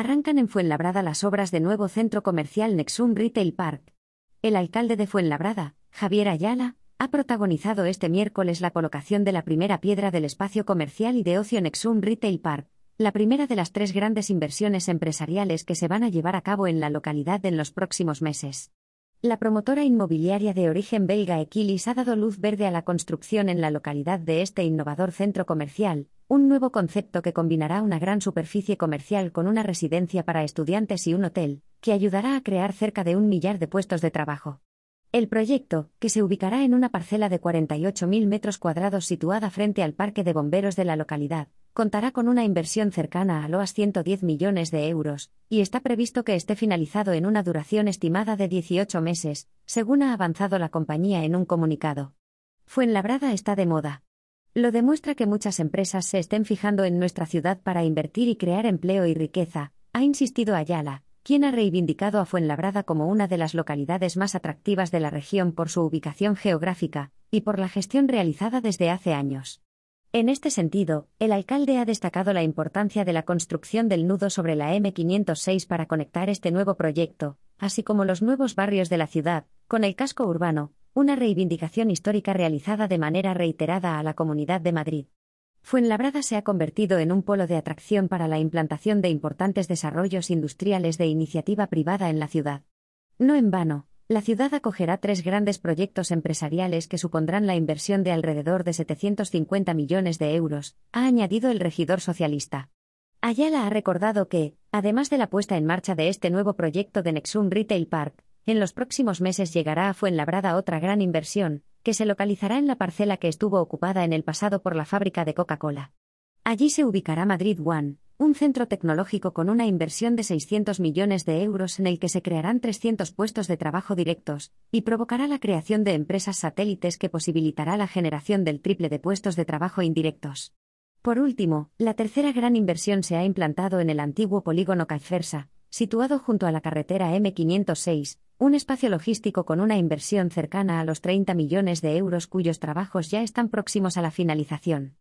Arrancan en Fuenlabrada las obras de nuevo centro comercial Nexum Retail Park. El alcalde de Fuenlabrada, Javier Ayala, ha protagonizado este miércoles la colocación de la primera piedra del espacio comercial y de ocio Nexum Retail Park, la primera de las tres grandes inversiones empresariales que se van a llevar a cabo en la localidad en los próximos meses. La promotora inmobiliaria de origen belga Equilis ha dado luz verde a la construcción en la localidad de este innovador centro comercial, un nuevo concepto que combinará una gran superficie comercial con una residencia para estudiantes y un hotel, que ayudará a crear cerca de un millar de puestos de trabajo. El proyecto, que se ubicará en una parcela de 48.000 metros cuadrados situada frente al parque de bomberos de la localidad, contará con una inversión cercana a los 110 millones de euros, y está previsto que esté finalizado en una duración estimada de 18 meses, según ha avanzado la compañía en un comunicado. Fuenlabrada está de moda. Lo demuestra que muchas empresas se estén fijando en nuestra ciudad para invertir y crear empleo y riqueza, ha insistido Ayala, quien ha reivindicado a Fuenlabrada como una de las localidades más atractivas de la región por su ubicación geográfica y por la gestión realizada desde hace años. En este sentido, el alcalde ha destacado la importancia de la construcción del nudo sobre la M506 para conectar este nuevo proyecto, así como los nuevos barrios de la ciudad, con el casco urbano, una reivindicación histórica realizada de manera reiterada a la Comunidad de Madrid. Fuenlabrada se ha convertido en un polo de atracción para la implantación de importantes desarrollos industriales de iniciativa privada en la ciudad. No en vano, la ciudad acogerá tres grandes proyectos empresariales que supondrán la inversión de alrededor de 750 millones de euros, ha añadido el regidor socialista. Ayala ha recordado que, además de la puesta en marcha de este nuevo proyecto de Nexum Retail Park, en los próximos meses llegará a Fuenlabrada otra gran inversión, que se localizará en la parcela que estuvo ocupada en el pasado por la fábrica de Coca-Cola. Allí se ubicará Madrid One, un centro tecnológico con una inversión de 600 millones de euros en el que se crearán 300 puestos de trabajo directos, y provocará la creación de empresas satélites que posibilitará la generación del triple de puestos de trabajo indirectos. Por último, la tercera gran inversión se ha implantado en el antiguo polígono Caifersa, situado junto a la carretera M506, un espacio logístico con una inversión cercana a los 30 millones de euros cuyos trabajos ya están próximos a la finalización.